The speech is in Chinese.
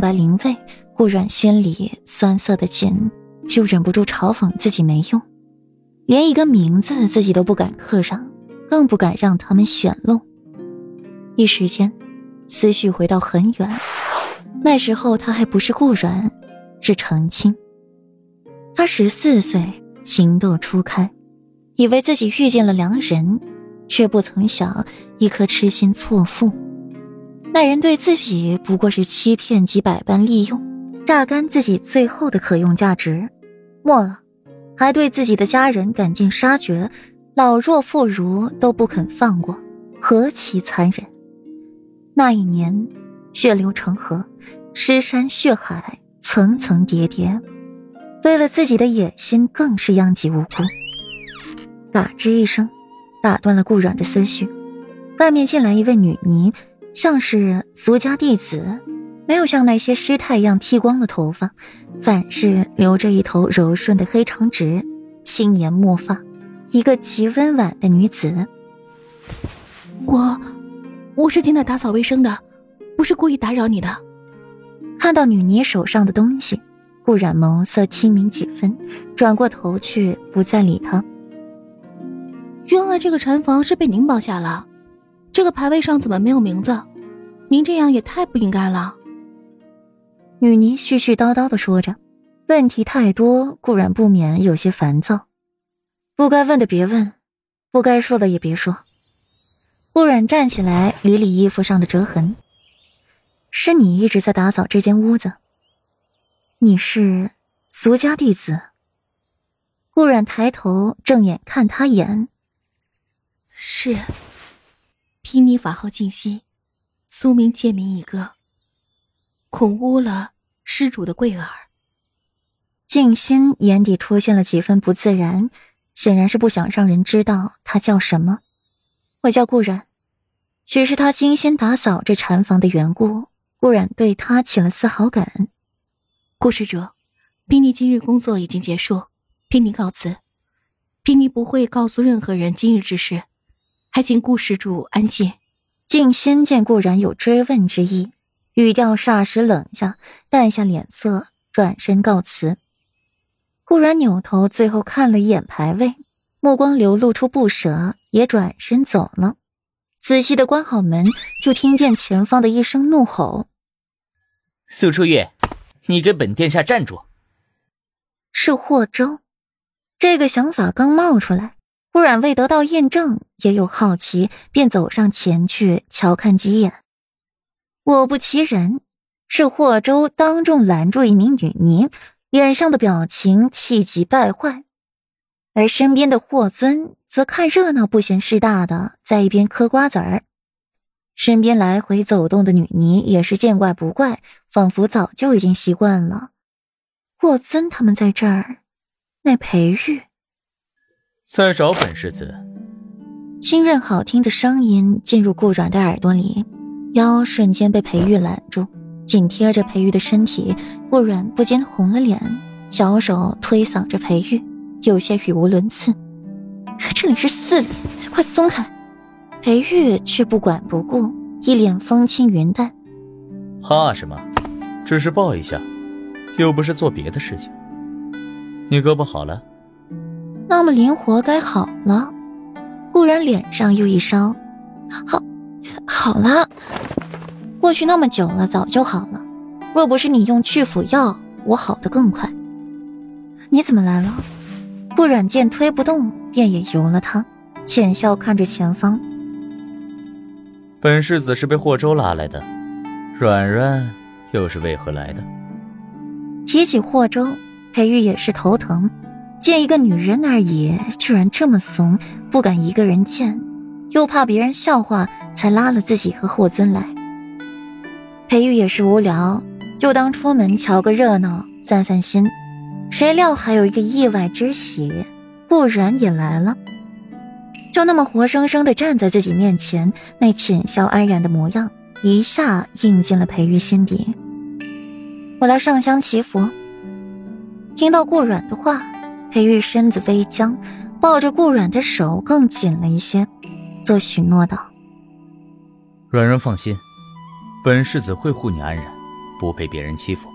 白灵位，顾阮心里酸涩的紧，就忍不住嘲讽自己没用，连一个名字自己都不敢刻上，更不敢让他们显露。一时间，思绪回到很远，那时候他还不是顾阮，是程青。他十四岁，情窦初开，以为自己遇见了良人，却不曾想一颗痴心错付。那人对自己不过是欺骗及百般利用，榨干自己最后的可用价值，末了，还对自己的家人赶尽杀绝，老弱妇孺都不肯放过，何其残忍！那一年，血流成河，尸山血海，层层叠叠。为了自己的野心，更是殃及无辜。嘎吱一声，打断了顾阮的思绪。外面进来一位女尼，像是俗家弟子，没有像那些师太一样剃光了头发，反是留着一头柔顺的黑长直，轻颜墨发，一个极温婉的女子。我，我是进来打扫卫生的，不是故意打扰你的。看到女尼手上的东西。顾染眸色清明几分，转过头去，不再理她。原来这个禅房是被您包下了，这个牌位上怎么没有名字？您这样也太不应该了。女尼絮絮叨叨的说着，问题太多，顾然不免有些烦躁。不该问的别问，不该说的也别说。顾然站起来，理理衣服上的折痕。是你一直在打扫这间屋子。你是俗家弟子。顾然抬头正眼看他眼。是。披尼法号静心，苏明贱民一个。恐污了施主的贵耳。静心眼底出现了几分不自然，显然是不想让人知道他叫什么。我叫顾然，许是他精心打扫这禅房的缘故，顾然对他起了丝好感。顾施主，宾尼今日工作已经结束，宾尼告辞。宾尼不会告诉任何人今日之事，还请顾施主安心。静心见顾然有追问之意，语调霎时冷下，淡下脸色，转身告辞。顾然扭头，最后看了一眼牌位，目光流露出不舍，也转身走了。仔细的关好门，就听见前方的一声怒吼：“苏初月！”你给本殿下站住！是霍州，这个想法刚冒出来，突然未得到验证，也有好奇，便走上前去瞧看几眼。果不其然，是霍州当众拦住一名女尼，脸上的表情气急败坏，而身边的霍尊则看热闹不嫌事大的，在一边嗑瓜子儿。身边来回走动的女尼也是见怪不怪，仿佛早就已经习惯了。霍尊他们在这儿，那裴玉在找本世子。清润好听的声音进入顾阮的耳朵里，腰瞬间被裴玉揽住，紧贴着裴玉的身体。顾阮不禁红了脸，小手推搡着裴玉，有些语无伦次：“ 这里是寺里，快松开！”裴玉却不管不顾，一脸风轻云淡。怕什么？只是抱一下，又不是做别的事情。你胳膊好了？那么灵活该好了。顾然脸上又一烧，好，好了。过去那么久了，早就好了。若不是你用去腐药，我好的更快。你怎么来了？顾软见推不动，便也由了他，浅笑看着前方。本世子是被霍州拉来的，软软又是为何来的？提起霍州，裴玉也是头疼。见一个女人而已，居然这么怂，不敢一个人见，又怕别人笑话，才拉了自己和霍尊来。裴玉也是无聊，就当出门瞧个热闹，散散心。谁料还有一个意外之喜，顾然也来了。就那么活生生的站在自己面前，那浅笑安然的模样，一下印进了裴玉心底。我来上香祈福。听到顾软的话，裴玉身子微僵，抱着顾软的手更紧了一些，做许诺道：“软软放心，本世子会护你安然。不被别人欺负。